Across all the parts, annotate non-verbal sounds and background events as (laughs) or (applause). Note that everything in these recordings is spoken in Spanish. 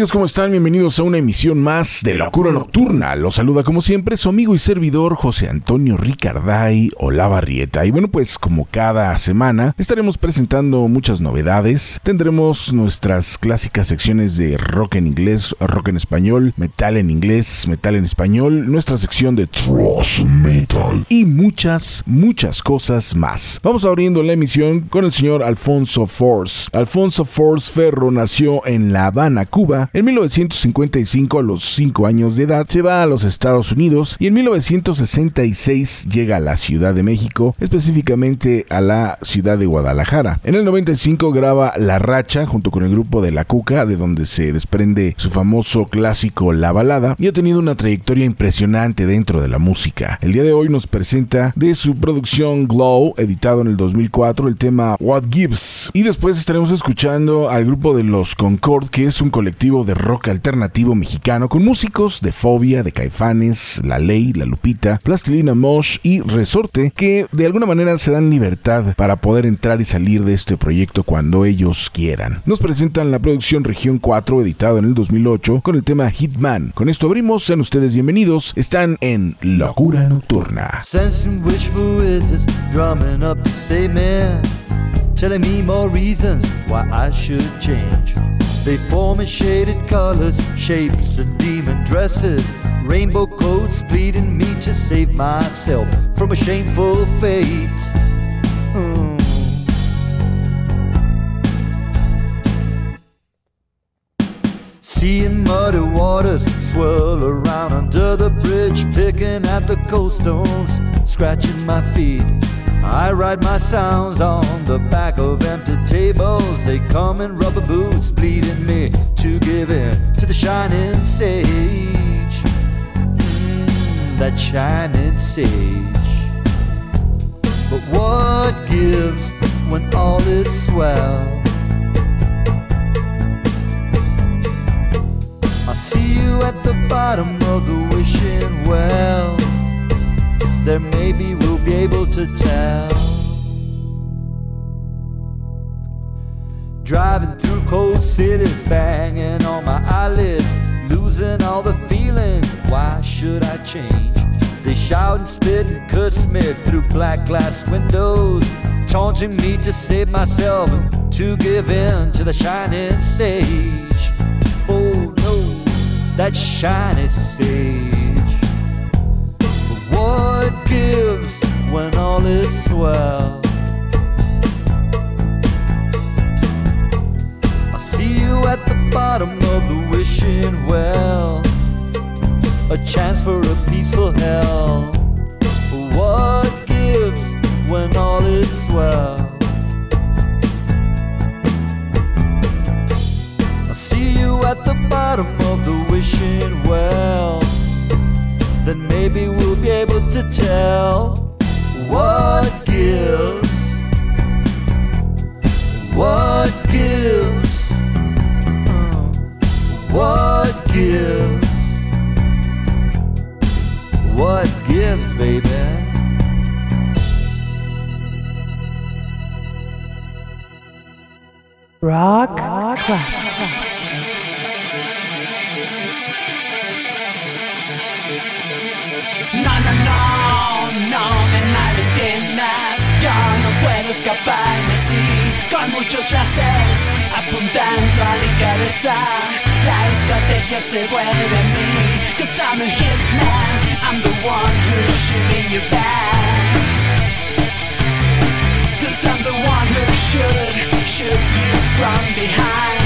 Amigos? ¿Cómo están? Bienvenidos a una emisión más de Locura Nocturna. Los saluda como siempre su amigo y servidor José Antonio Ricarday Olavarrieta. Y bueno, pues como cada semana estaremos presentando muchas novedades. Tendremos nuestras clásicas secciones de rock en inglés, rock en español, metal en inglés, metal en español, nuestra sección de thrash metal y muchas, muchas cosas más. Vamos abriendo la emisión con el señor Alfonso Force. Alfonso Force Ferro nació en La Habana, Cuba. En 1955, a los 5 años de edad, se va a los Estados Unidos y en 1966 llega a la Ciudad de México, específicamente a la ciudad de Guadalajara. En el 95 graba La Racha junto con el grupo de La Cuca, de donde se desprende su famoso clásico La Balada, y ha tenido una trayectoria impresionante dentro de la música. El día de hoy nos presenta de su producción Glow, editado en el 2004, el tema What Gives. Y después estaremos escuchando al grupo de Los Concord, que es un colectivo de rock alternativo mexicano con músicos de Fobia, de Caifanes, La Ley, La Lupita, Plastilina Mosh y Resorte que de alguna manera se dan libertad para poder entrar y salir de este proyecto cuando ellos quieran. Nos presentan la producción Región 4 editado en el 2008 con el tema Hitman. Con esto abrimos, sean ustedes bienvenidos, están en Locura Nocturna. Telling me more reasons why I should change. They form in shaded colors, shapes, and demon dresses. Rainbow coats pleading me to save myself from a shameful fate. Hmm. Seeing muddy waters swirl around under the bridge, picking at the cold stones, scratching my feet. I write my sounds on the back of empty tables. They come in rubber boots, bleeding me to give in to the shining sage. Mm, that shining sage. But what gives when all is swell? I see you at the bottom of the wishing well. There maybe we'll be able to tell. Driving through cold cities, banging on my eyelids, losing all the feeling. Why should I change? They shout and spit and curse me through black glass windows, taunting me to save myself and to give in to the shining sage. Oh no, that shining sage. Gives when all is swell? I see you at the bottom of the wishing well. A chance for a peaceful hell. What gives when all is swell? I see you at the bottom of the wishing. Then maybe we'll be able to tell what gives. What gives? Uh, what gives? What gives, baby? Rock, classic. No, con muchos láseres apuntando a mi cabeza. La estrategia se vuelve mí. Cause I'm a hitman, I'm the one who's shooting you back. Cause I'm the one who should shoot you from behind.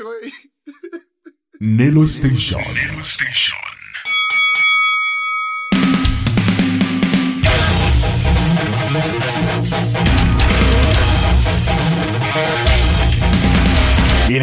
Güey. Nelo Station.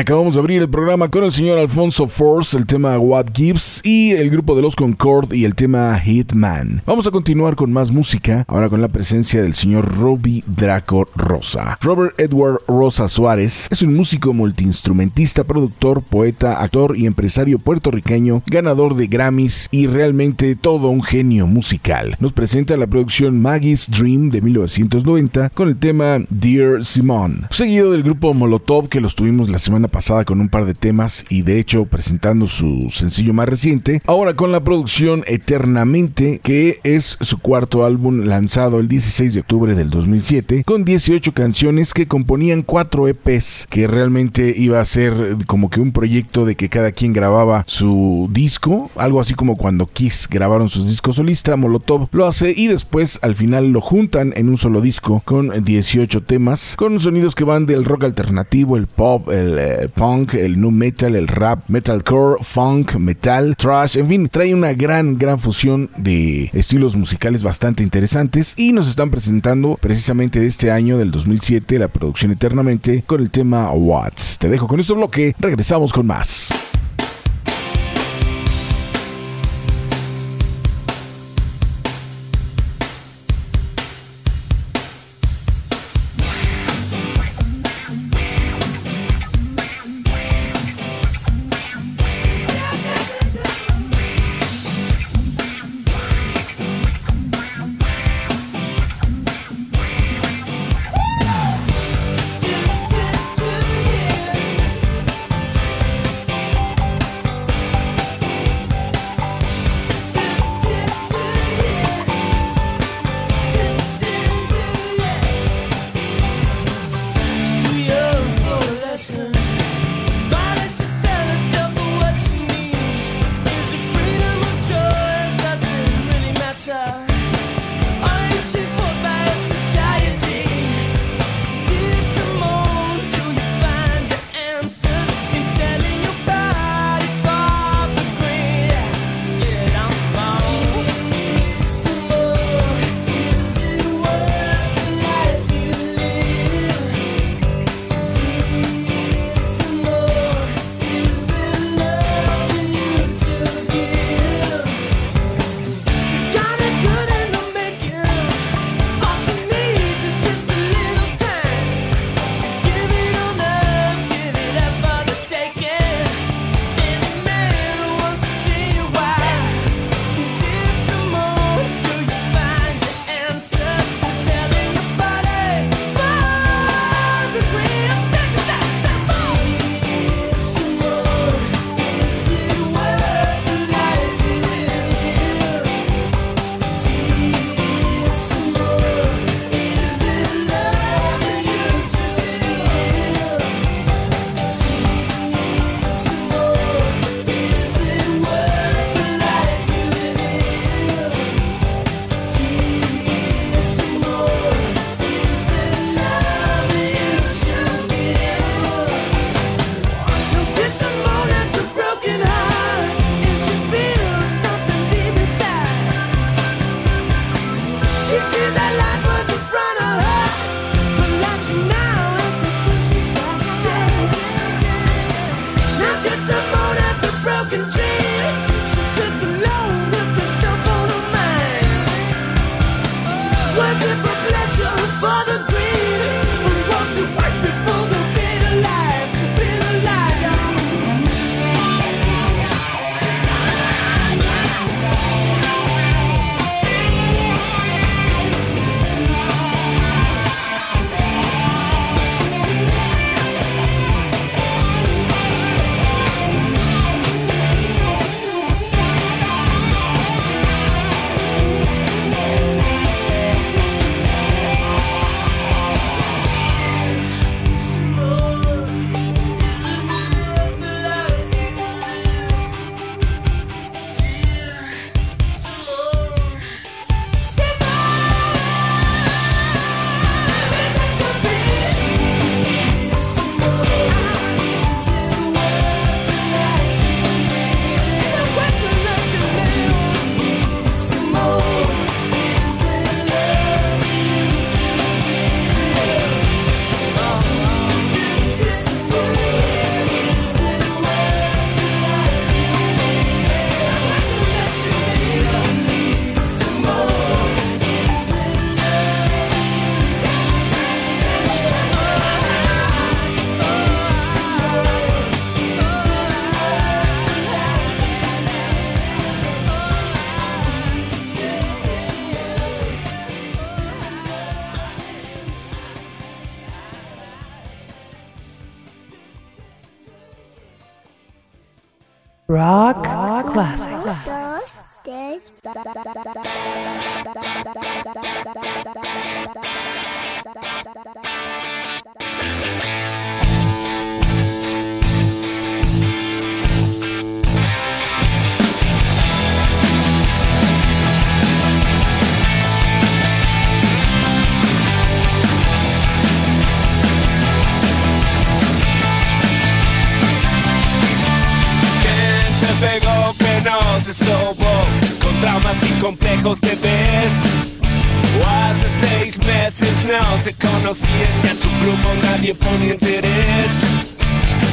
Acabamos de abrir el programa con el señor Alfonso Force, el tema What Gives y el grupo de los Concord y el tema Hitman. Vamos a continuar con más música, ahora con la presencia del señor Robbie Draco Rosa. Robert Edward Rosa Suárez es un músico multiinstrumentista, productor, poeta, actor y empresario puertorriqueño, ganador de Grammys y realmente todo un genio musical. Nos presenta la producción Maggie's Dream de 1990 con el tema Dear Simone, seguido del grupo Molotov que los tuvimos la semana pasada con un par de temas y de hecho presentando su sencillo más reciente, ahora con la producción Eternamente que es su cuarto álbum lanzado el 16 de octubre del 2007 con 18 canciones que componían cuatro EPs que realmente iba a ser como que un proyecto de que cada quien grababa su disco, algo así como cuando Kiss grabaron sus discos solista, Molotov lo hace y después al final lo juntan en un solo disco con 18 temas con sonidos que van del rock alternativo, el pop, el eh, punk, el nu metal, el rap, metalcore, funk, metal, trash, en fin, trae una gran, gran fusión de estilos musicales bastante interesantes y nos están presentando precisamente de este año del 2007 la producción Eternamente con el tema Watts. Te dejo con este bloque, regresamos con más. No te conocían y a tu grupo nadie ponía interés.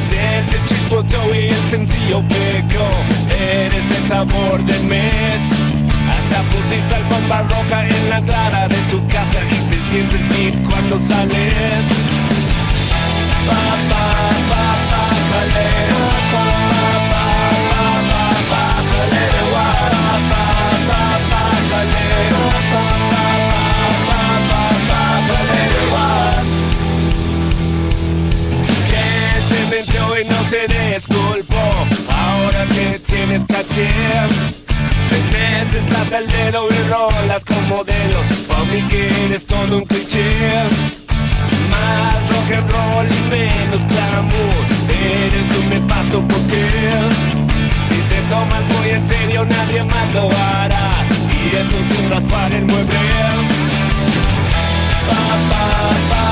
Se te chispotó y el sencillo pegó. Eres el sabor del mes. Hasta pusiste alfombra roja en la entrada de tu casa y te sientes bien cuando sales. Pa, pa, pa, caché te metes hasta el dedo y rolas con modelos Pa' mí que eres todo un cliché más rock and roll y menos glamour Eres un nefasto porque Si te tomas muy en serio nadie más lo hará Y eso sin raspar el mueble. Pa, pa, pa,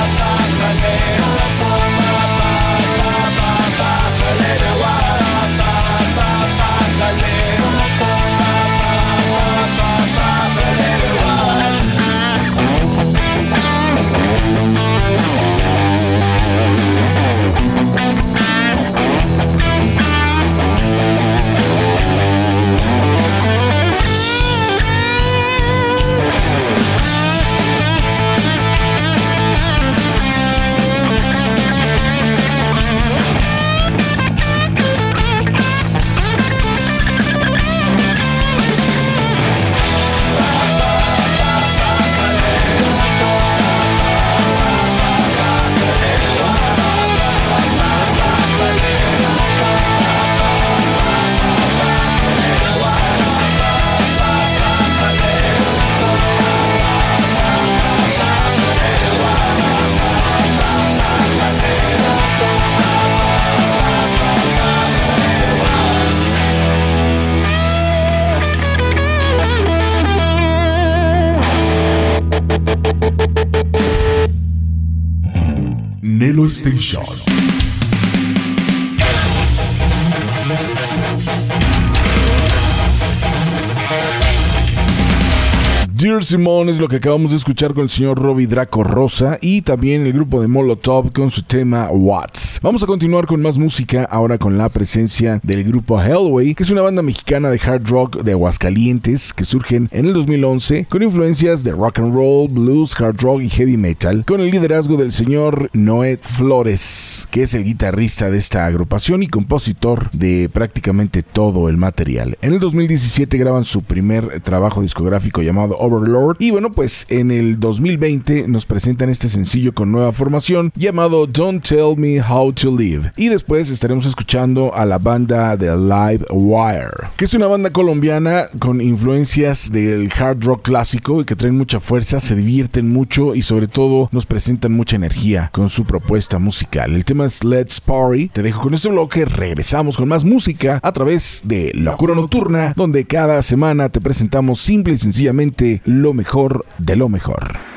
Dear Simone es lo que acabamos de escuchar con el señor Robbie Draco Rosa y también el grupo de Molotov con su tema Vamos a continuar con más música ahora con la presencia del grupo Hellway, que es una banda mexicana de hard rock de Aguascalientes que surgen en el 2011 con influencias de rock and roll, blues, hard rock y heavy metal, con el liderazgo del señor Noé Flores, que es el guitarrista de esta agrupación y compositor de prácticamente todo el material. En el 2017 graban su primer trabajo discográfico llamado Overlord y bueno pues en el 2020 nos presentan este sencillo con nueva formación llamado Don't Tell Me How to Live y después estaremos escuchando a la banda de Live Wire que es una banda colombiana con influencias del hard rock clásico y que traen mucha fuerza, se divierten mucho y sobre todo nos presentan mucha energía con su propuesta musical. El tema es Let's Party. Te dejo con este bloque, regresamos con más música a través de Locura Nocturna donde cada semana te presentamos simple y sencillamente lo mejor de lo mejor.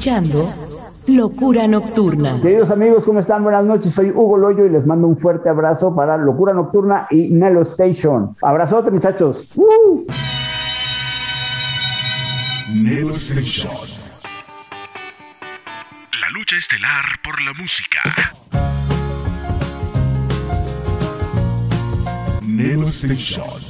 escuchando Locura Nocturna. Queridos amigos, ¿cómo están? Buenas noches. Soy Hugo Loyo y les mando un fuerte abrazo para Locura Nocturna y Melo Station. Abrazote, muchachos. ¡Uh! Nelo Station. La lucha estelar por la música. Nelo Station.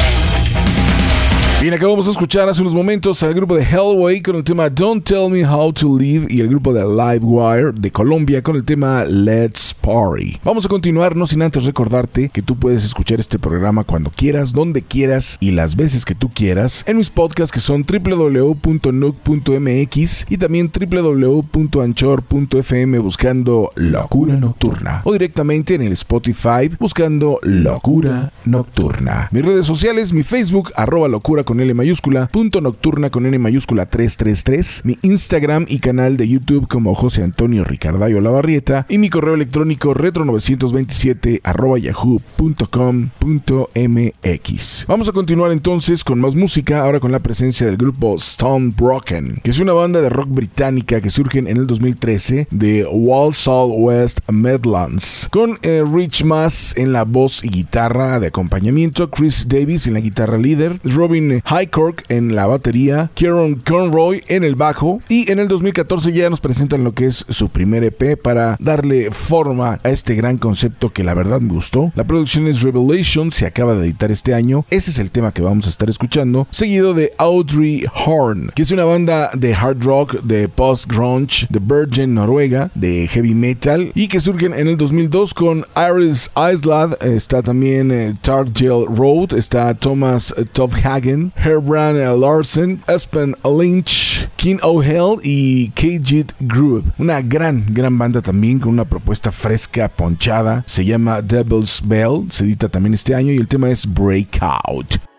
Bien, acabamos de escuchar hace unos momentos al grupo de Hellway con el tema Don't Tell Me How to Live y el grupo de Livewire de Colombia con el tema Let's Party. Vamos a continuar, no sin antes recordarte que tú puedes escuchar este programa cuando quieras, donde quieras y las veces que tú quieras en mis podcasts que son www.nuc.mx y también www.anchor.fm buscando Locura Nocturna o directamente en el Spotify buscando Locura Nocturna. Mis redes sociales, mi Facebook, arroba locura con L mayúscula, punto nocturna con N mayúscula 333, mi Instagram y canal de YouTube como José Antonio Ricardayo Lavarrieta y mi correo electrónico retro927 arroba yahoo.com.mx. Vamos a continuar entonces con más música, ahora con la presencia del grupo Stone Broken, que es una banda de rock británica que surge en el 2013 de Walsall West Midlands, con eh, Rich Mass en la voz y guitarra de acompañamiento, Chris Davis en la guitarra líder, Robin Highcork en la batería, Kieron Conroy en el bajo y en el 2014 ya nos presentan lo que es su primer EP para darle forma a este gran concepto que la verdad me gustó. La producción es Revelation, se acaba de editar este año, ese es el tema que vamos a estar escuchando, seguido de Audrey Horn, que es una banda de hard rock, de post-grunge, de Virgin, Noruega, de heavy metal y que surgen en el 2002 con Iris Island, está también eh, Targel Road, está Thomas Herbrand Larsen, Espen Lynch, King O'Hell y Kajit Groove. Una gran, gran banda también con una propuesta fresca, ponchada. Se llama Devil's Bell, se edita también este año y el tema es Breakout.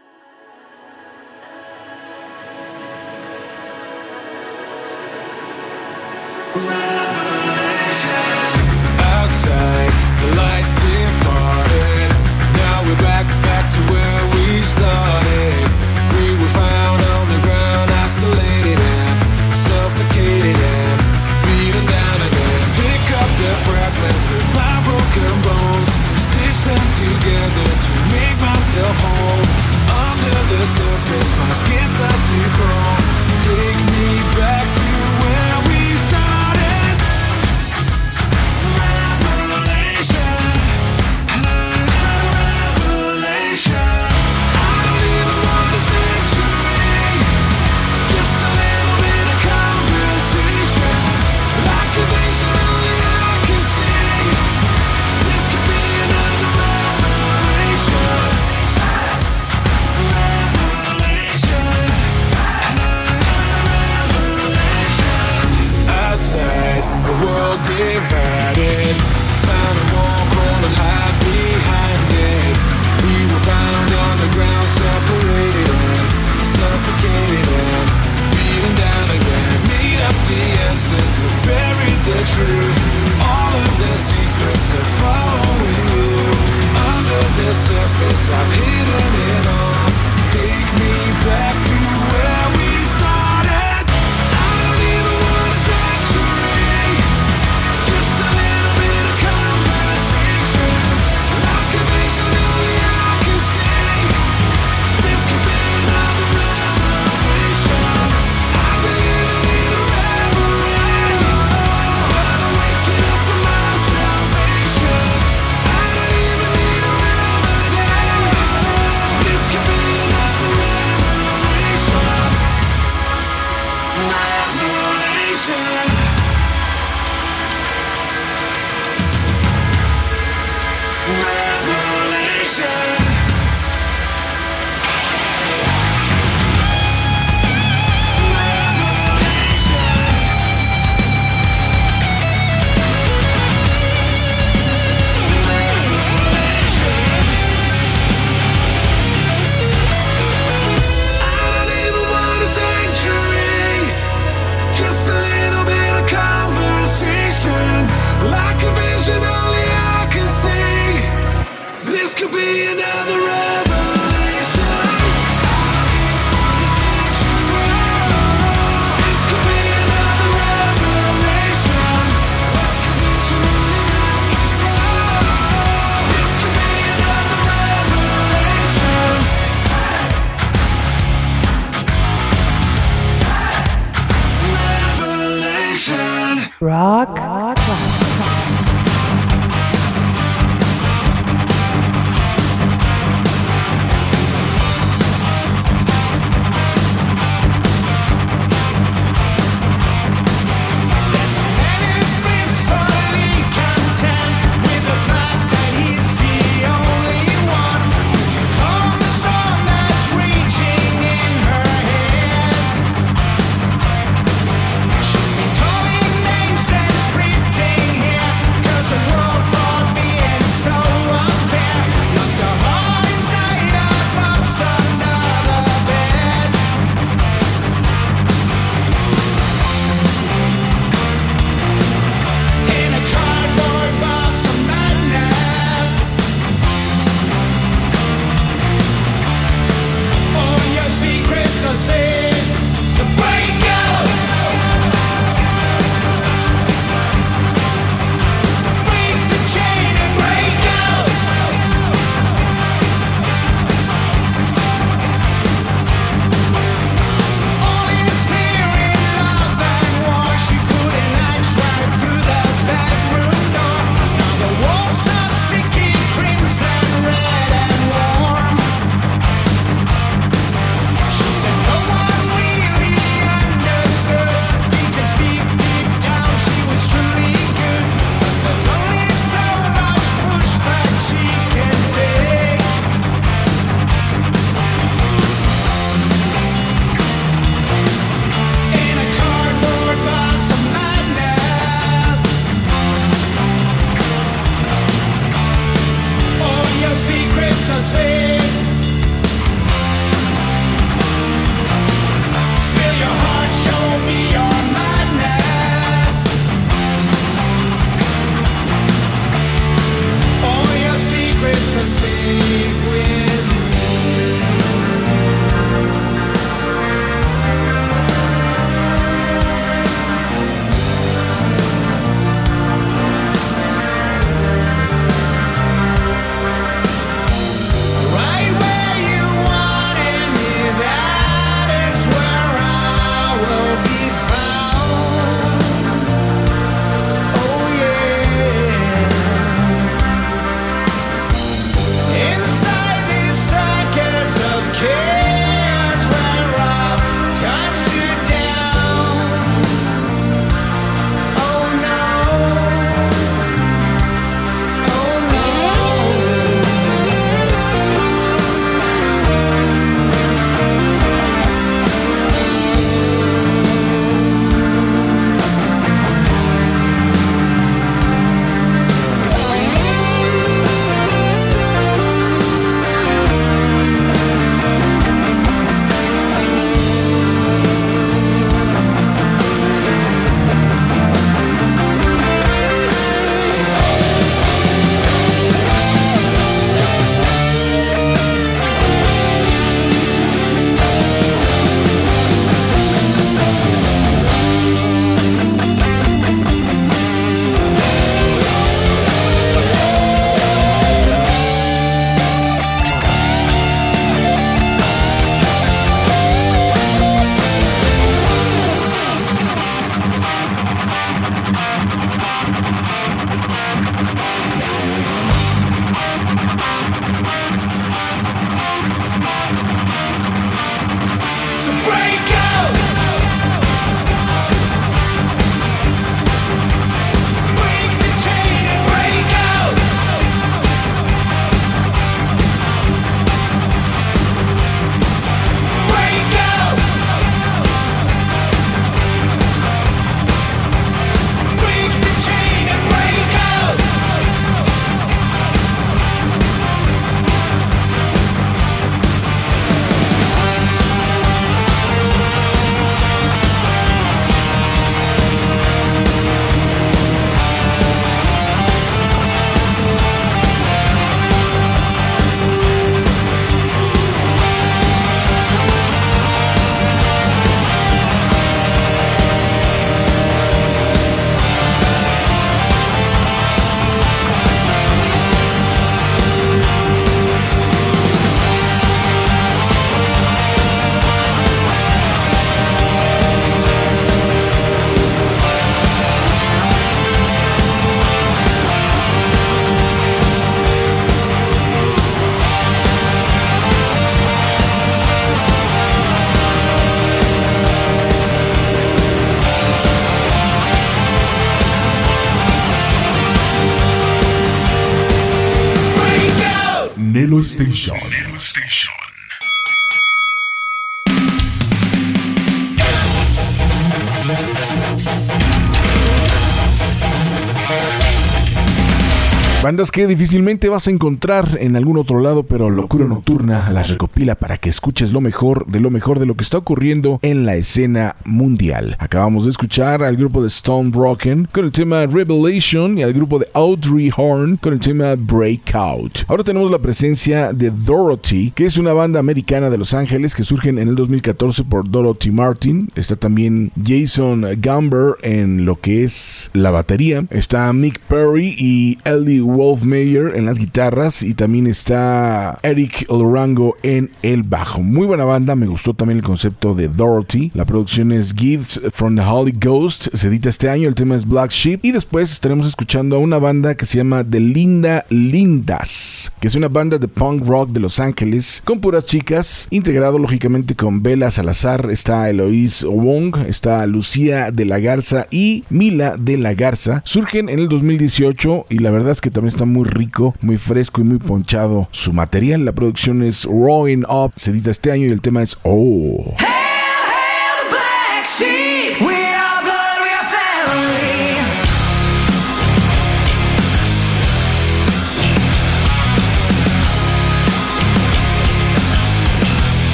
Bandas que difícilmente vas a encontrar en algún otro lado, pero Locura Nocturna las recopila para que escuches lo mejor de lo mejor de lo que está ocurriendo en la escena mundial. Acabamos de escuchar al grupo de Stone Broken con el tema Revelation y al grupo de Audrey Horn con el tema Breakout. Ahora tenemos la presencia de Dorothy, que es una banda americana de Los Ángeles que surgen en el 2014 por Dorothy Martin. Está también Jason Gamber en lo que es la batería. Está Mick Perry y Ellie Wolf Mayer en las guitarras y también está Eric Lorango en el bajo. Muy buena banda, me gustó también el concepto de Dorothy. La producción es Gifts from the Holy Ghost, se edita este año, el tema es Black Sheep y después estaremos escuchando a una banda que se llama The Linda Lindas, que es una banda de punk rock de Los Ángeles con puras chicas, integrado lógicamente con Bella Salazar, está Eloise Wong, está Lucía de la Garza y Mila de la Garza. Surgen en el 2018 y la verdad es que también está muy rico, muy fresco y muy ponchado su material. La producción es Rowing Up, se edita este año y el tema es Oh.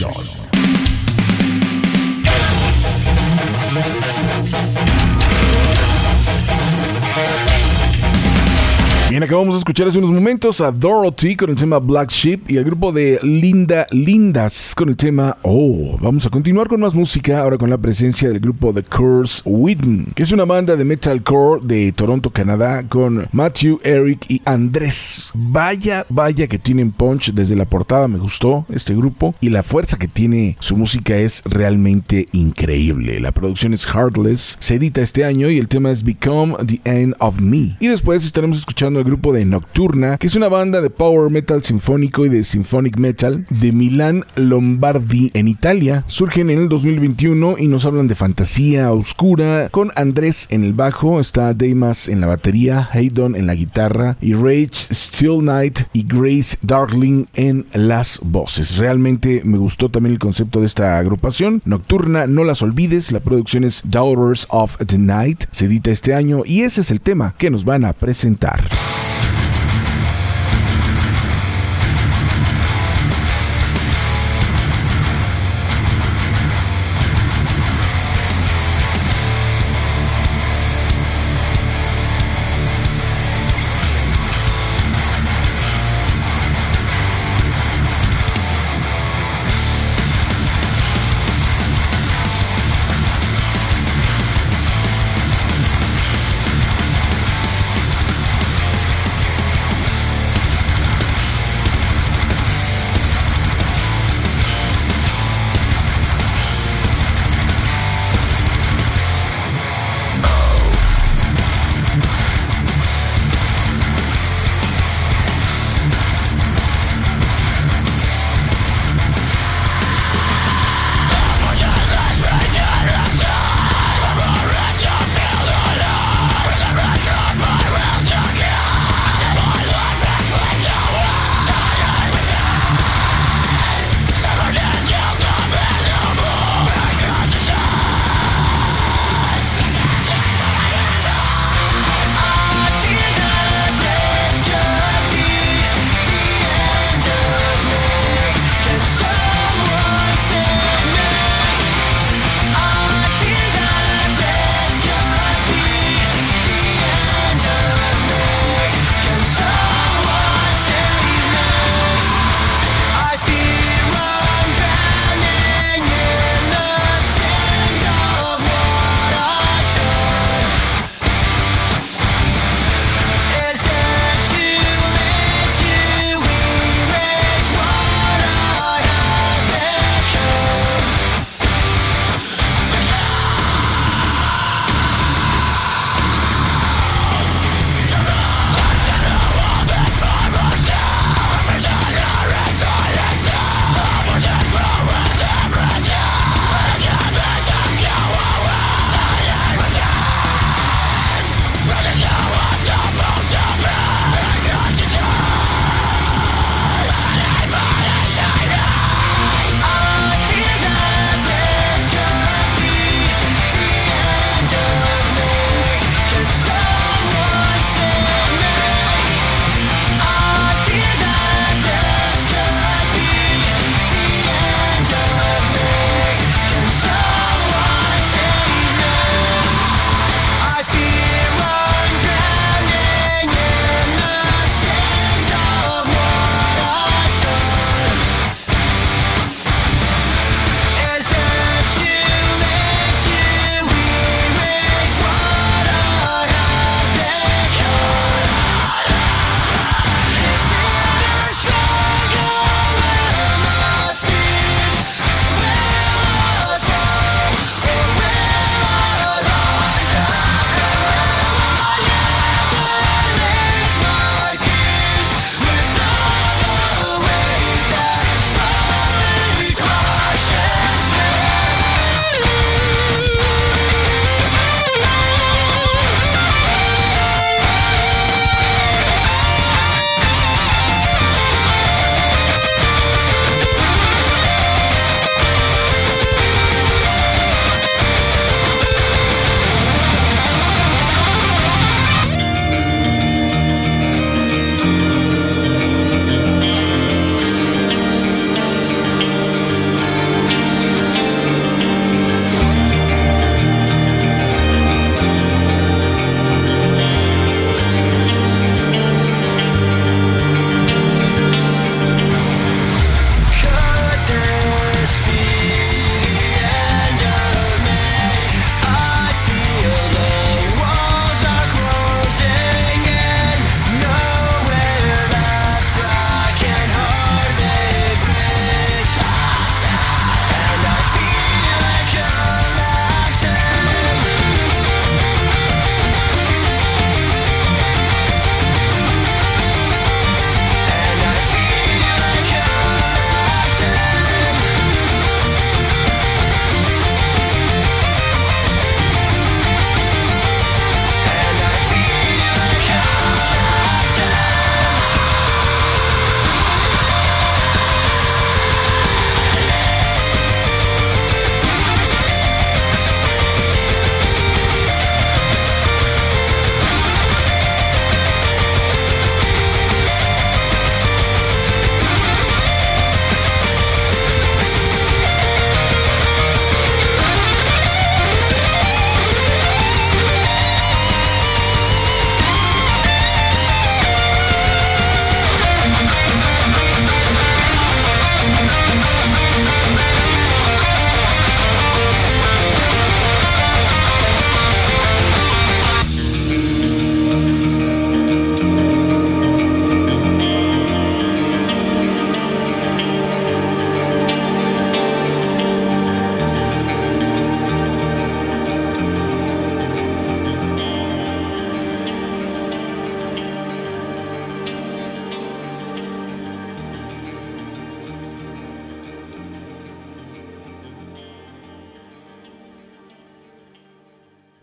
Nelo Bien, acabamos de escuchar hace unos momentos a Dorothy con el tema Black Sheep y el grupo de Linda Lindas con el tema Oh. Vamos a continuar con más música, ahora con la presencia del grupo The Curse Witten, que es una banda de metalcore de Toronto, Canadá, con Matthew, Eric y Andrés. Vaya, vaya que tienen punch desde la portada, me gustó este grupo y la fuerza que tiene su música es realmente increíble. La producción es Heartless, se edita este año y el tema es Become the End of Me. Y después estaremos escuchando el grupo de Nocturna, que es una banda de power metal sinfónico y de symphonic metal de Milán Lombardi en Italia. Surgen en el 2021 y nos hablan de fantasía oscura con Andrés en el bajo, está Deimas en la batería, Haydon en la guitarra y Rage Still Night y Grace Darling en las voces. Realmente me gustó también el concepto de esta agrupación. Nocturna, no las olvides, la producción es Daughters of the Night, se edita este año y ese es el tema que nos van a presentar.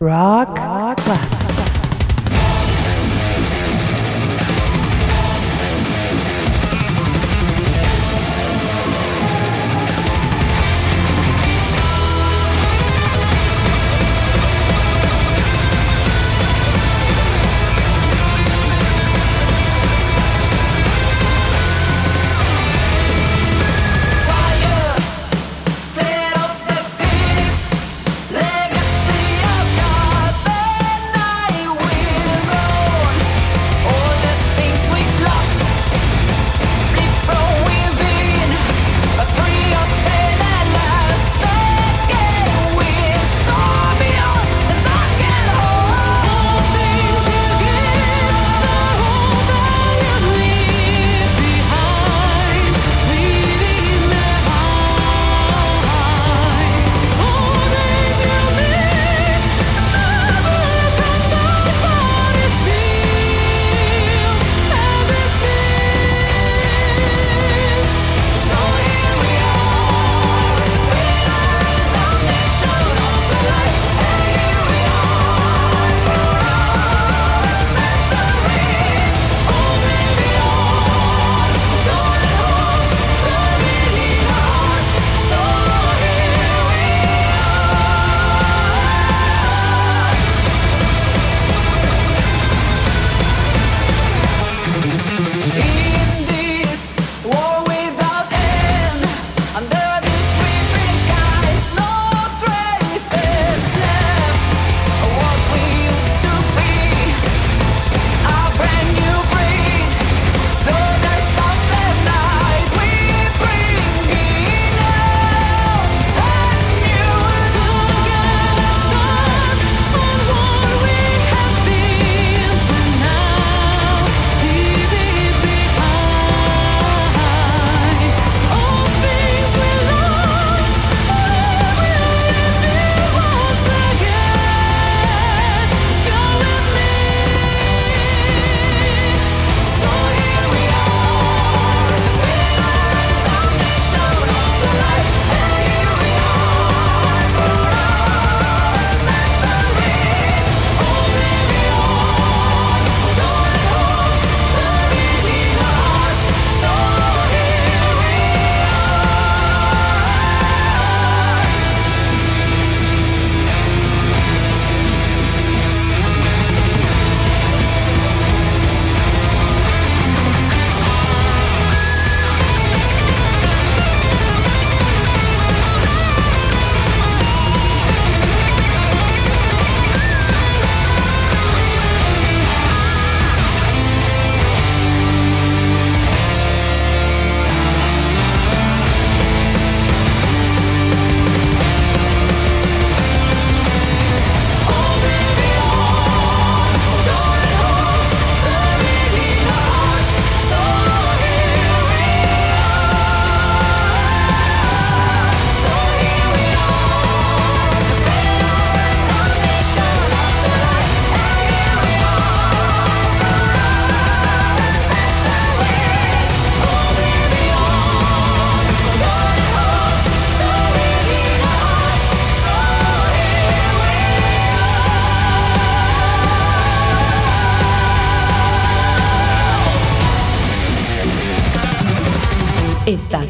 Rock Rock Classic.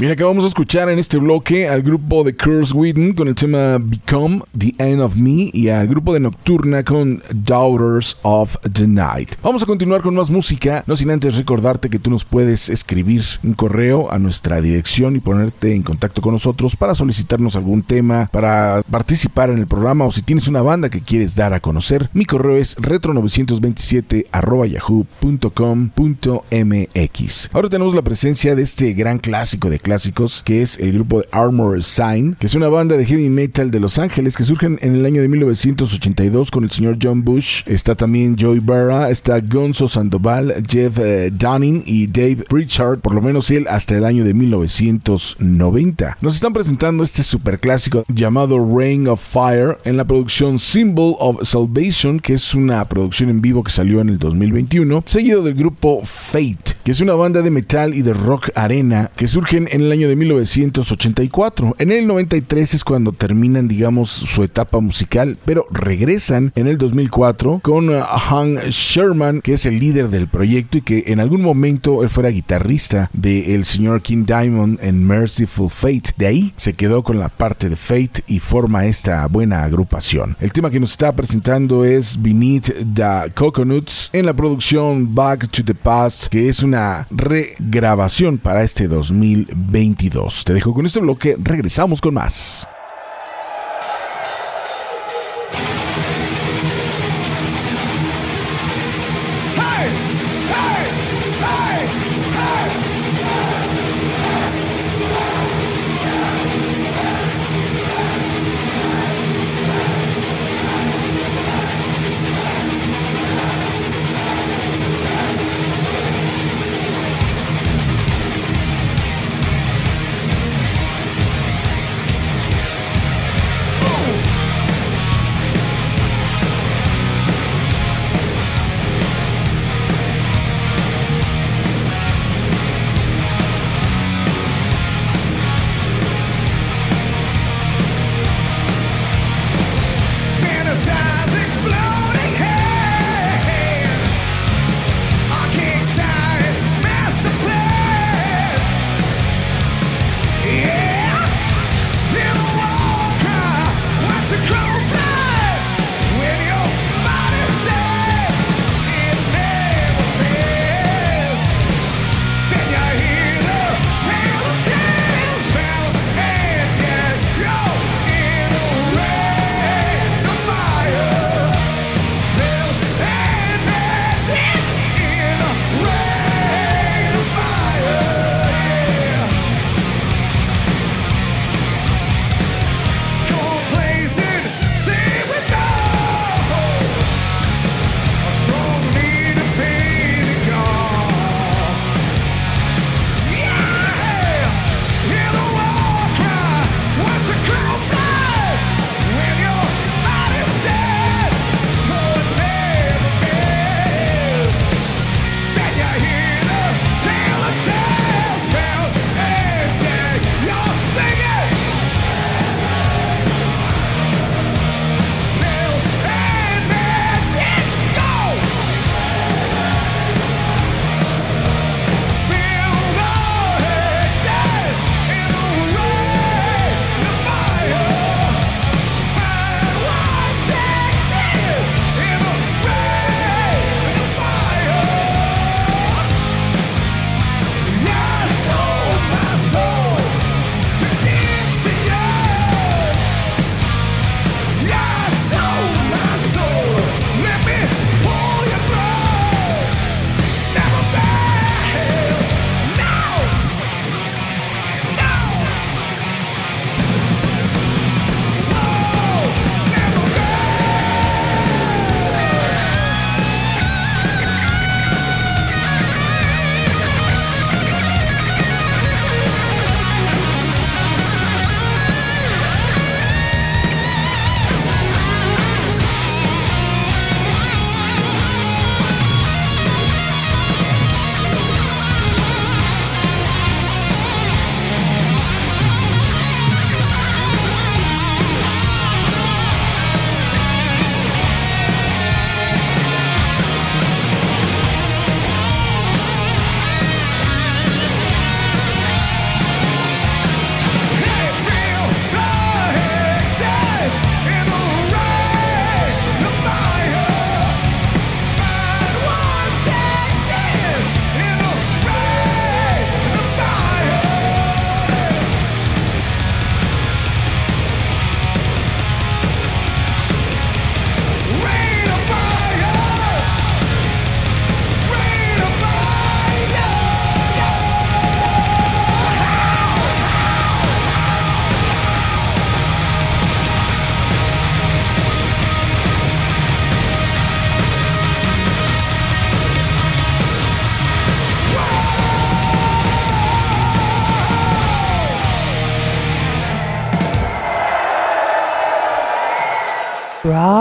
Mira, que vamos a escuchar en este bloque al grupo de Curse Whedon con el tema Become the End of Me y al grupo de Nocturna con Daughters of the Night. Vamos a continuar con más música, no sin antes recordarte que tú nos puedes escribir un correo a nuestra dirección y ponerte en contacto con nosotros para solicitarnos algún tema, para participar en el programa o si tienes una banda que quieres dar a conocer. Mi correo es retro927 yahoo.com.mx. Ahora tenemos la presencia de este gran clásico de clásicos, que es el grupo de Armor Sign, que es una banda de heavy metal de Los Ángeles que surgen en el año de 1982 con el señor John Bush. Está también Joey Barra, está Gonzo Sandoval, Jeff eh, Dunning y Dave Pritchard, por lo menos él hasta el año de 1990. Nos están presentando este superclásico llamado Rain of Fire en la producción Symbol of Salvation, que es una producción en vivo que salió en el 2021, seguido del grupo Fate, que es una banda de metal y de rock arena que surgen en el año de 1984. En el 93 es cuando terminan, digamos, su etapa musical, pero regresan en el 2004 con uh, Hank Sherman, que es el líder del proyecto y que en algún momento él fuera guitarrista del señor King Diamond en Merciful Fate. De ahí se quedó con la parte de Fate y forma esta buena agrupación. El tema que nos está presentando es Beneath the Coconuts en la producción Back to the Past, que es una regrabación para este 2022. Te dejo con este bloque, regresamos con más. raw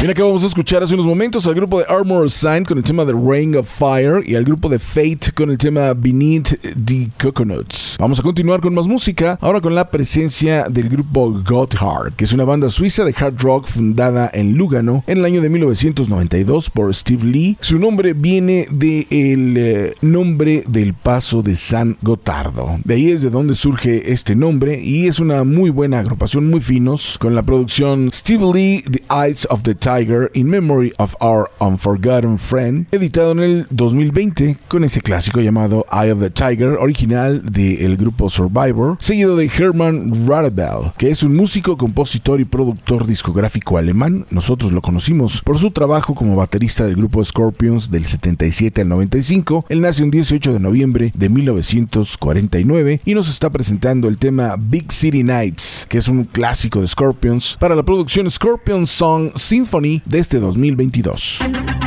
Mira que vamos a escuchar hace unos momentos al grupo de Armor Sign con el tema de Ring of Fire y al grupo de Fate con el tema Beneath the Coconuts. Vamos a continuar con más música, ahora con la presencia del grupo Gotthard, que es una banda suiza de hard rock fundada en Lugano en el año de 1992 por Steve Lee. Su nombre viene del eh, nombre del paso de San Gotardo. De ahí es de donde surge este nombre y es una muy buena agrupación, muy finos, con la producción Steve Lee, The Eyes of the Time Tiger in Memory of Our Unforgotten Friend, editado en el 2020 con ese clásico llamado Eye of the Tiger, original del de grupo Survivor, seguido de Herman Radebell, que es un músico, compositor y productor discográfico alemán. Nosotros lo conocimos por su trabajo como baterista del grupo Scorpions del 77 al 95. Él nace un 18 de noviembre de 1949 y nos está presentando el tema Big City Nights, que es un clásico de Scorpions, para la producción Scorpion Song Symphony Symphony de este 2022.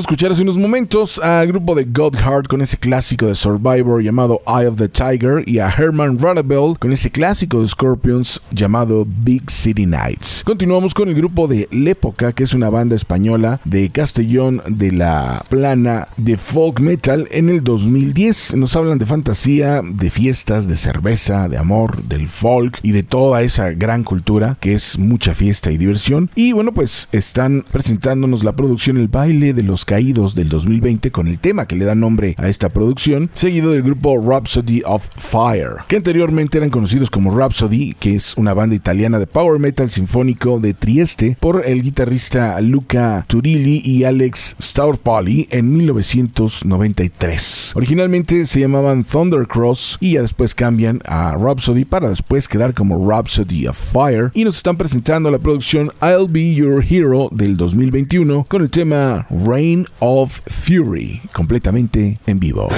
escuchar hace unos momentos al grupo de Godhard con ese clásico de Survivor llamado Eye of the Tiger y a Herman Runnable con ese clásico de Scorpions llamado Big City Nights. Continuamos con el grupo de Lépoca, que es una banda española de Castellón de la Plana de folk metal en el 2010. Nos hablan de fantasía, de fiestas, de cerveza, de amor, del folk y de toda esa gran cultura que es mucha fiesta y diversión. Y bueno, pues están presentándonos la producción El baile de los caídos del 2020 con el tema que le da nombre a esta producción, seguido del grupo Rhapsody of Fire, que anteriormente eran conocidos como Rhapsody, que es una banda italiana de power metal sinfónico de Trieste, por el guitarrista Luca Turilli y Alex Staurpali en 1993. Originalmente se llamaban Thundercross y ya después cambian a Rhapsody para después quedar como Rhapsody of Fire y nos están presentando la producción I'll Be Your Hero del 2021 con el tema Rain of Fury, completamente en vivo.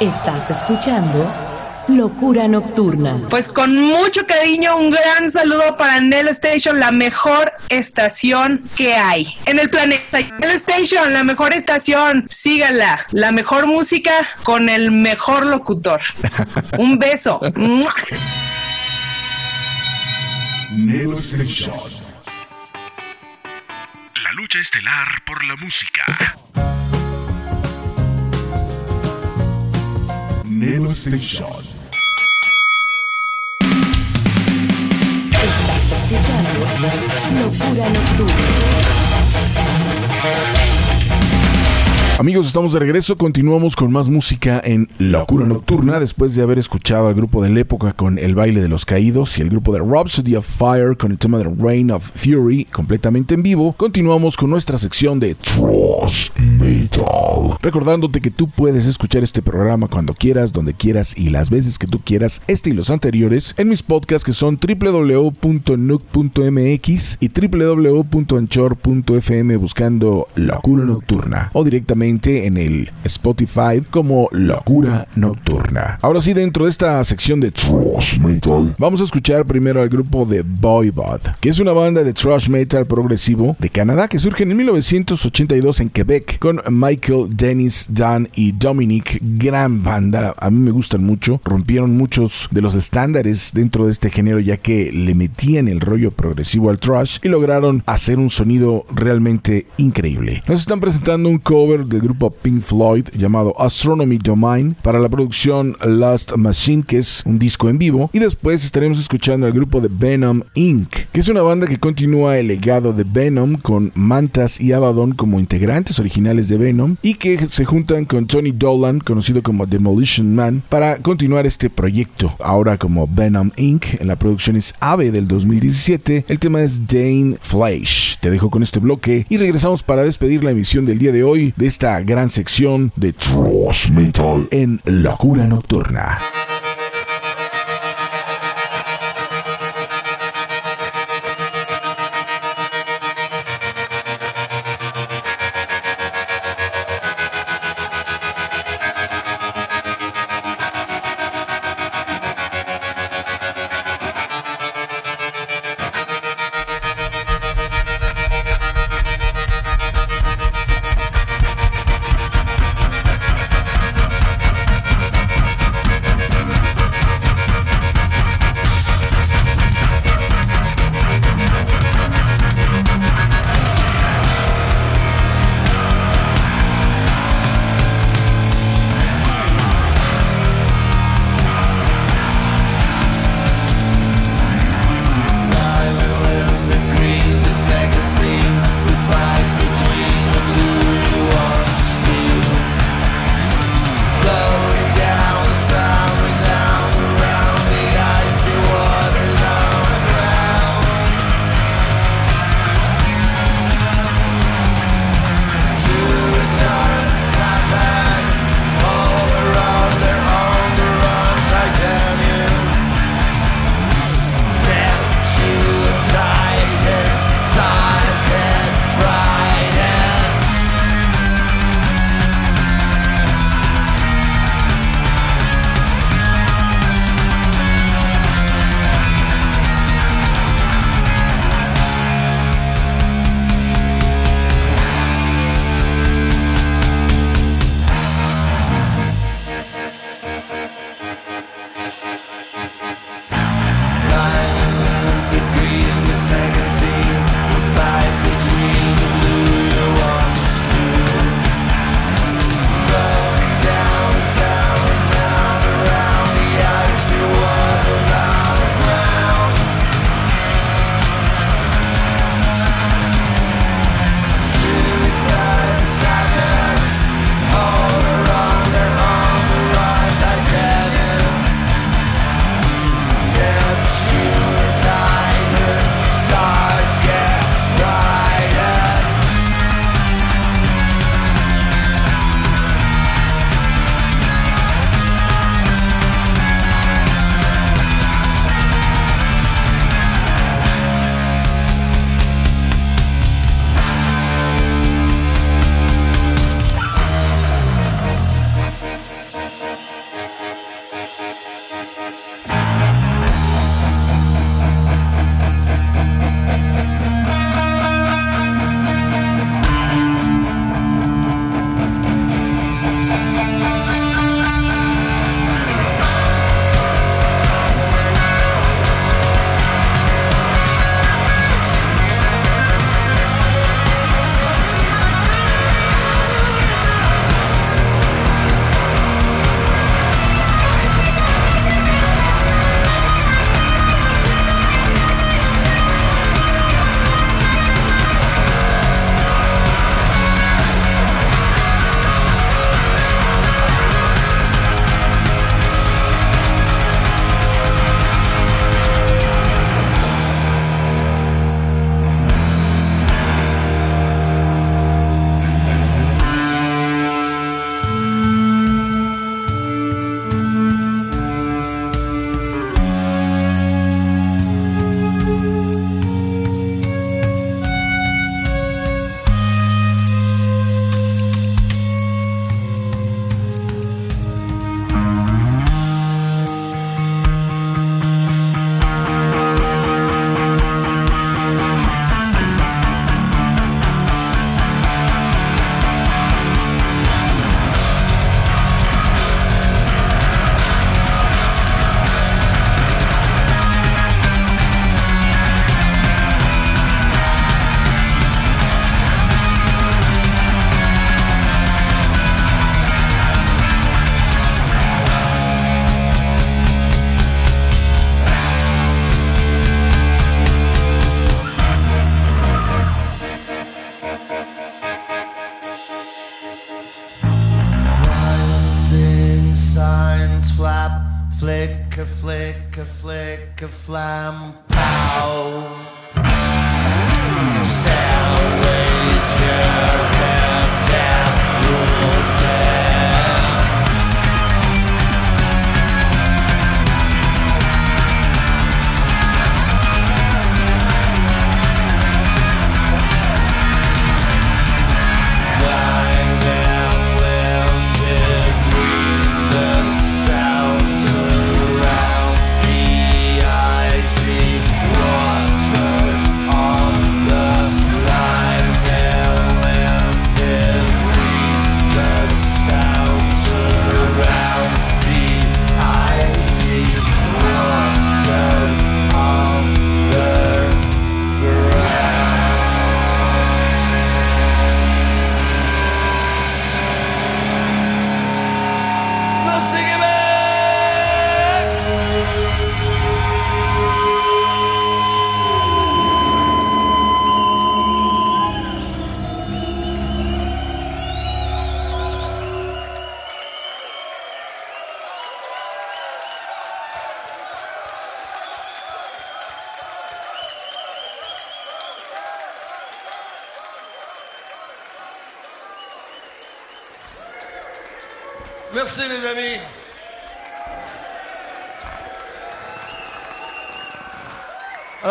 Estás escuchando Locura Nocturna. Pues con mucho cariño, un gran saludo para Nelo Station, la mejor estación que hay en el planeta. Nelo Station, la mejor estación, síganla. La mejor música con el mejor locutor. (laughs) Un beso. Nelo Station. La lucha estelar por la música. Nelo Station. Estás escuchando Locura Nocturna. Amigos, estamos de regreso. Continuamos con más música en Locura Nocturna. Después de haber escuchado al grupo de la época con El baile de los caídos y el grupo de Rhapsody of Fire con el tema de Reign of Fury completamente en vivo, continuamos con nuestra sección de Thrash Metal. Recordándote que tú puedes escuchar este programa cuando quieras, donde quieras y las veces que tú quieras, este y los anteriores, en mis podcasts que son www.nuc.mx y www.anchor.fm buscando Locura Nocturna o directamente en el Spotify como Locura Nocturna. Ahora sí, dentro de esta sección de Thrash Metal, vamos a escuchar primero al grupo de Voivod, que es una banda de thrash metal progresivo de Canadá que surge en 1982 en Quebec con Michael, Dennis, Dan y Dominic. Gran banda, a mí me gustan mucho. Rompieron muchos de los estándares dentro de este género ya que le metían el rollo progresivo al thrash y lograron hacer un sonido realmente increíble. Nos están presentando un cover del grupo Pink Floyd llamado Astronomy Domain para la producción Last Machine, que es un disco en vivo. Y después estaremos escuchando al grupo de Venom Inc., que es una banda que continúa el legado de Venom con Mantas y Abaddon como integrantes originales de Venom y que se juntan con Tony Dolan, conocido como Demolition Man, para continuar este proyecto. Ahora como Venom Inc., en la producción es Ave del 2017, el tema es Dane Fleisch. Te dejo con este bloque y regresamos para despedir la emisión del día de hoy de esta gran sección de Thrash Metal en Locura Nocturna.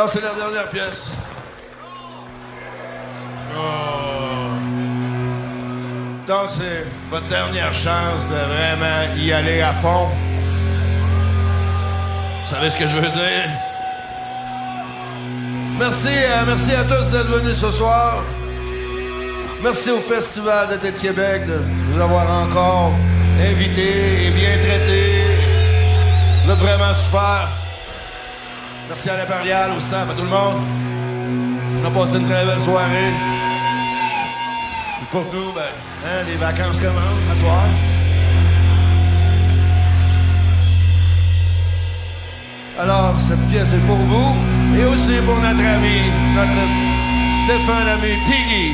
C'est la dernière pièce. Oh. Donc c'est votre dernière chance de vraiment y aller à fond. Vous savez ce que je veux dire? Merci, euh, merci à tous d'être venus ce soir. Merci au Festival de Québec de nous avoir encore invités et bien traités. Vous êtes vraiment super. Merci à l'Impérial, au staff, à tout le monde. On a passé une très belle soirée. Pour nous, ben, hein, les vacances commencent ce soir. Alors, cette pièce est pour vous et aussi pour notre ami, notre défunt ami. Piggy,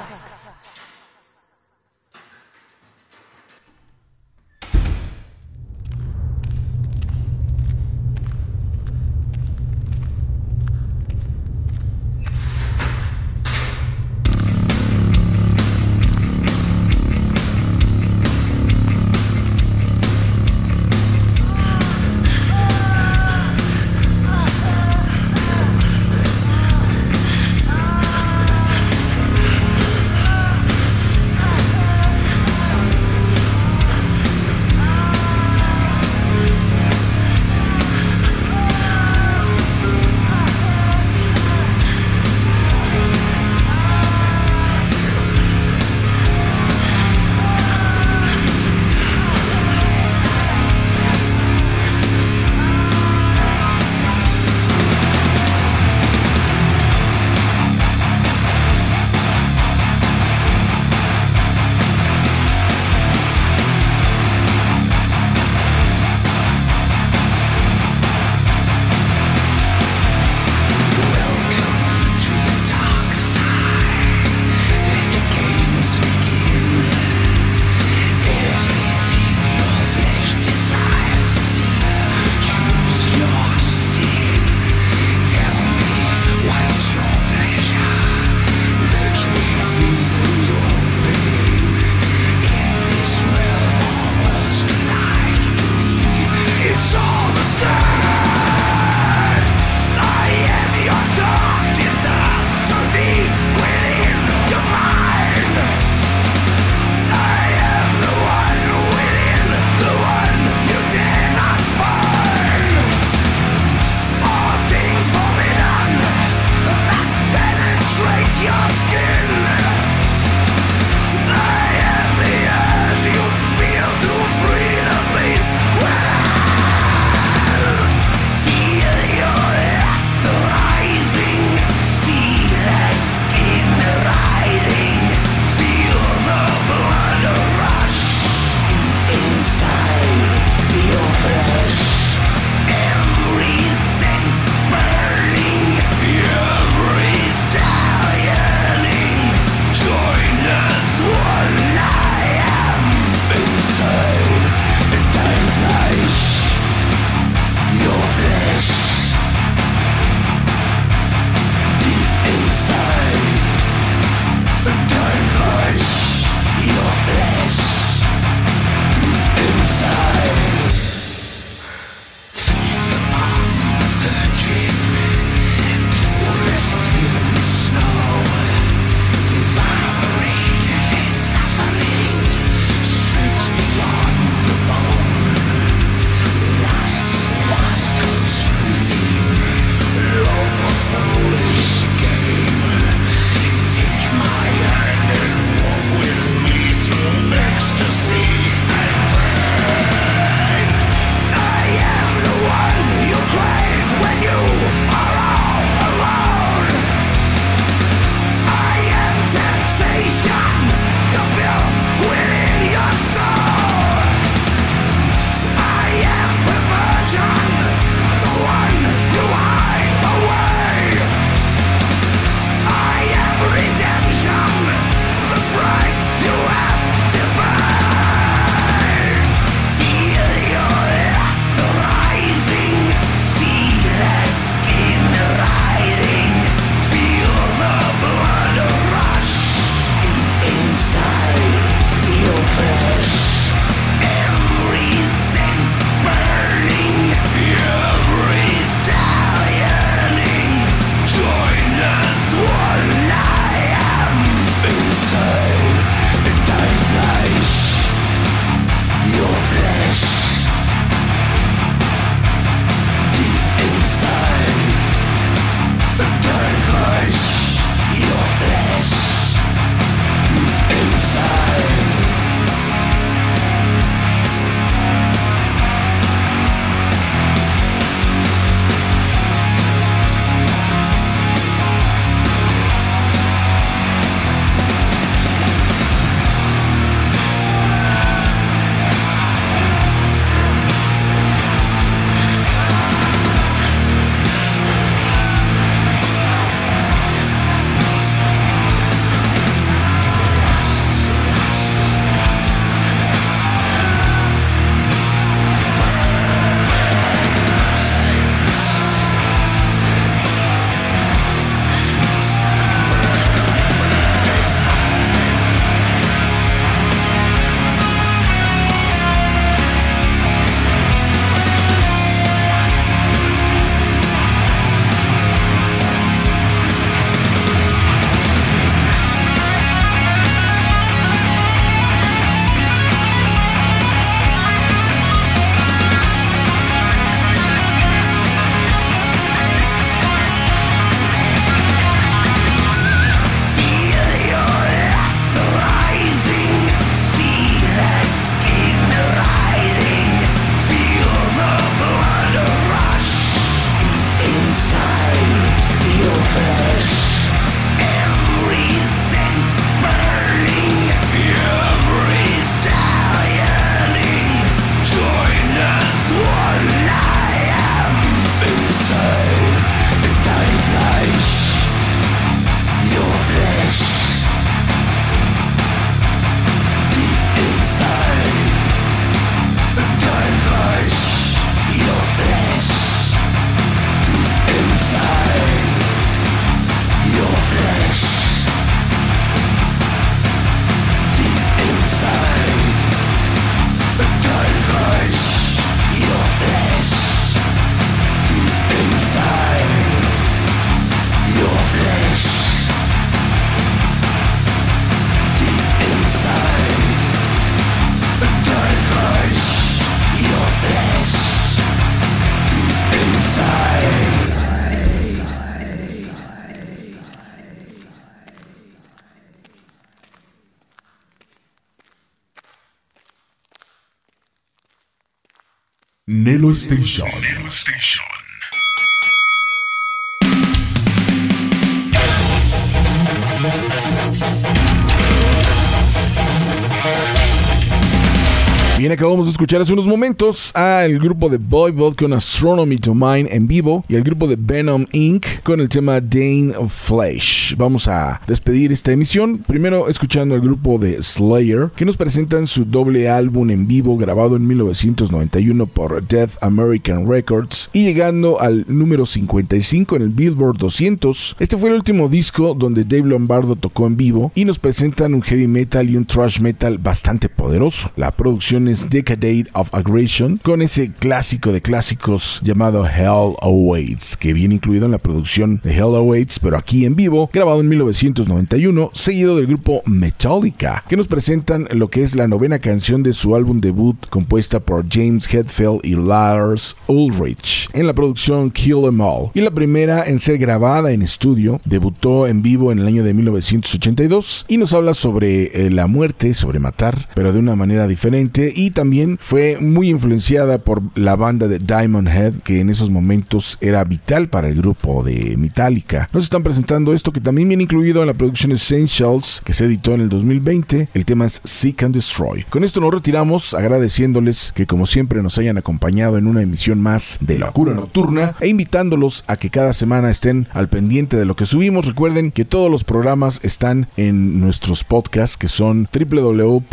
Escuchar hace unos momentos al grupo de Voivod con Astronomy to Mine en vivo y al grupo de Venom Inc. con el tema Dane of Flesh. Vamos a despedir esta emisión, primero escuchando al grupo de Slayer, que nos presentan su doble álbum en vivo grabado en 1991 por Death American Records y llegando al número 55 en el Billboard 200. Este fue el último disco donde Dave Lombardo tocó en vivo y nos presentan un heavy metal y un thrash metal bastante poderoso. La producción es Decade of Aggression con ese clásico de clásicos llamado Hell Awaits, que viene incluido en la producción de Hell Awaits, pero aquí en vivo, grabado en 1991, seguido del grupo Metallica, que nos presentan lo que es la novena canción de su álbum debut compuesta por James Hetfield y Lars Ulrich en la producción Kill Em All, y la primera en ser grabada en estudio, debutó en vivo en el año de 1982 y nos habla sobre eh, la muerte, sobre matar, pero de una manera diferente y también fue muy influenciada por la banda de Diamond Head, que en esos momentos era vital para el grupo de Metallica. Nos están presentando esto que también viene incluido en la producción Essentials, que se editó en el 2020. El tema es Seek and Destroy. Con esto nos retiramos agradeciéndoles que como siempre nos hayan acompañado en una emisión más de Locura Nocturna e invitándolos a que cada semana estén al pendiente de lo que subimos. Recuerden que todos los programas están en nuestros podcasts que son www.anchor.fm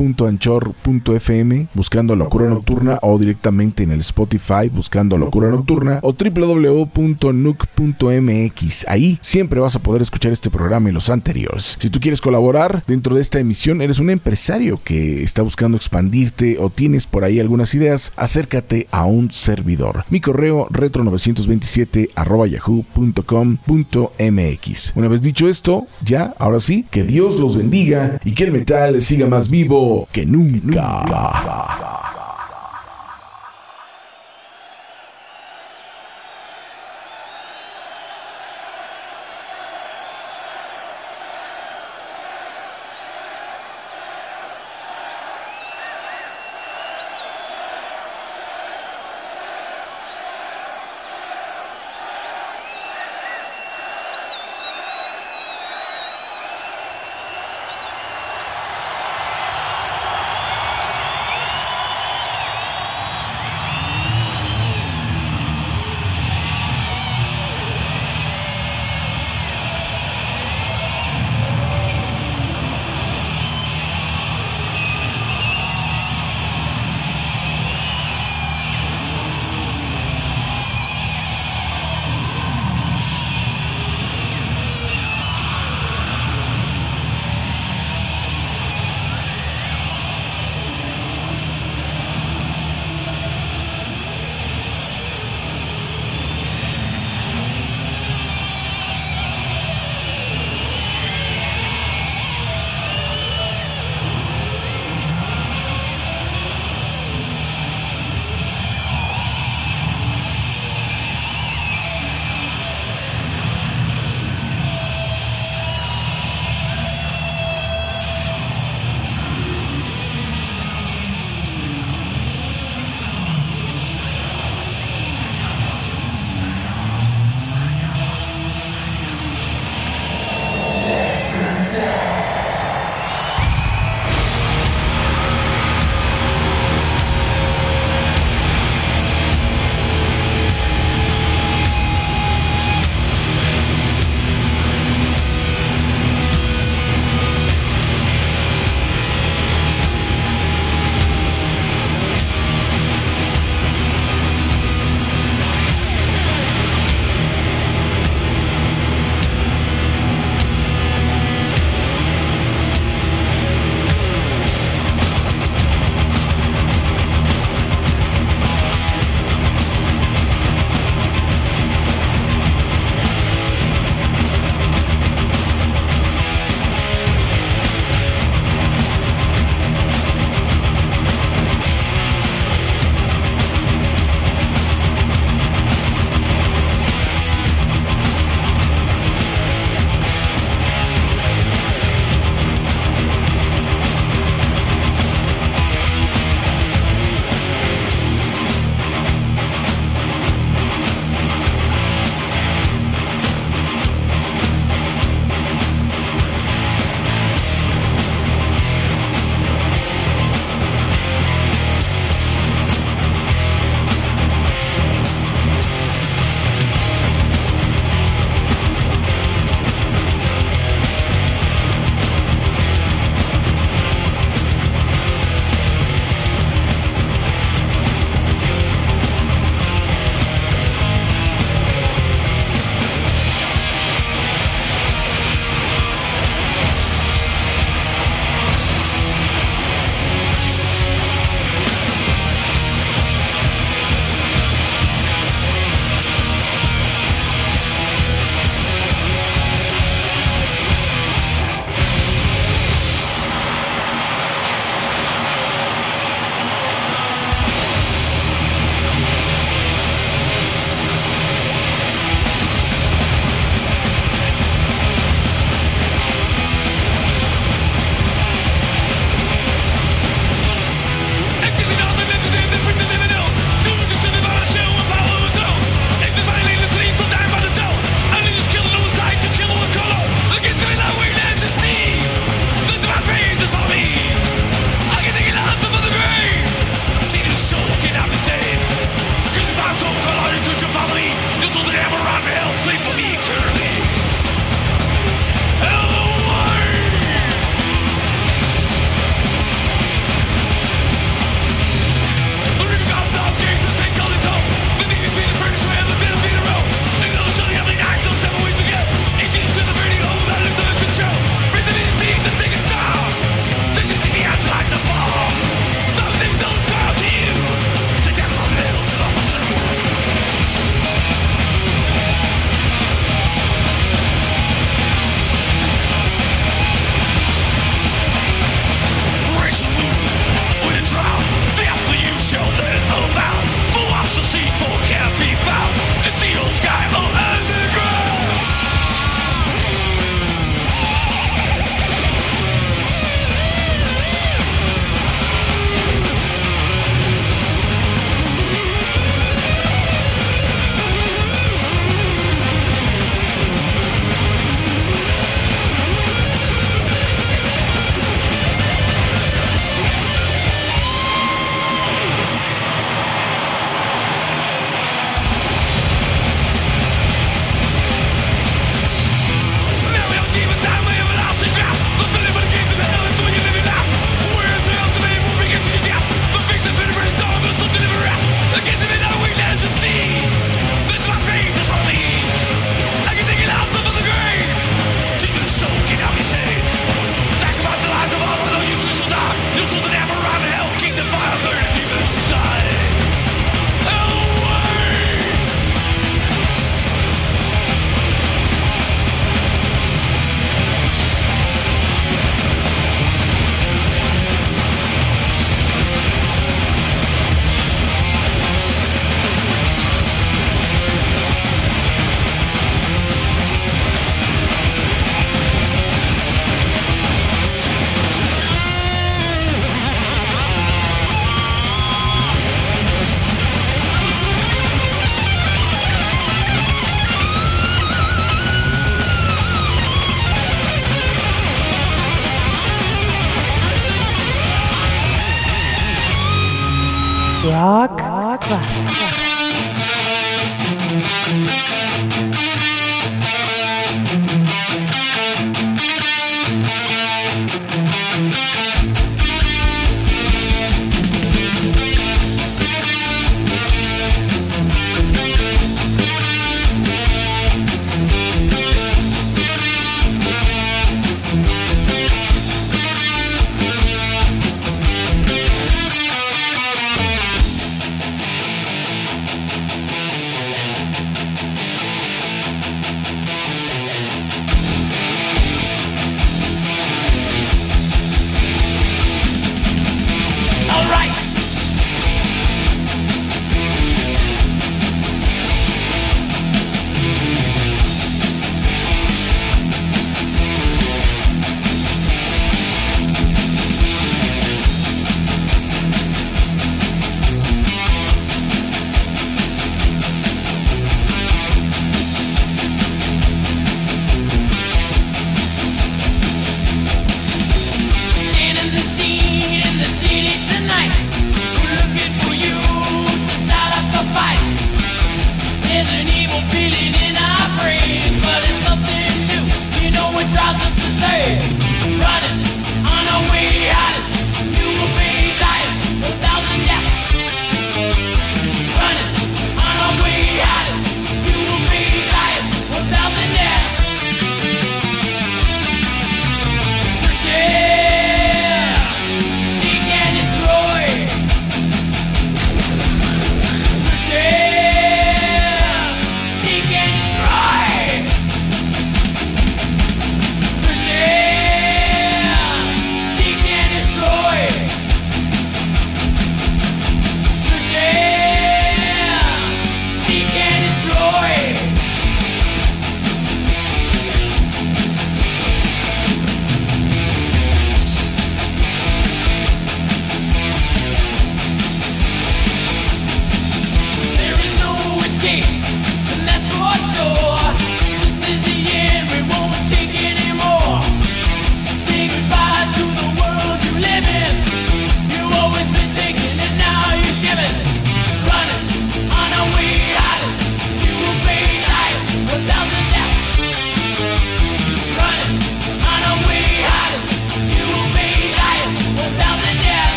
buscando Locura Nocturna o directamente en el Spotify buscando Locura Nocturna o www.nuc.mx. Ahí siempre vas a poder escuchar este programa y los anteriores. Si tú quieres colaborar dentro de esta emisión, eres un empresario que está buscando expandirte o tienes por ahí algunas ideas, acércate a un servidor. Mi correo retro927 yahoo.com.mx. Una vez dicho esto, ya, ahora sí, que Dios los bendiga y que el metal siga más vivo que nunca.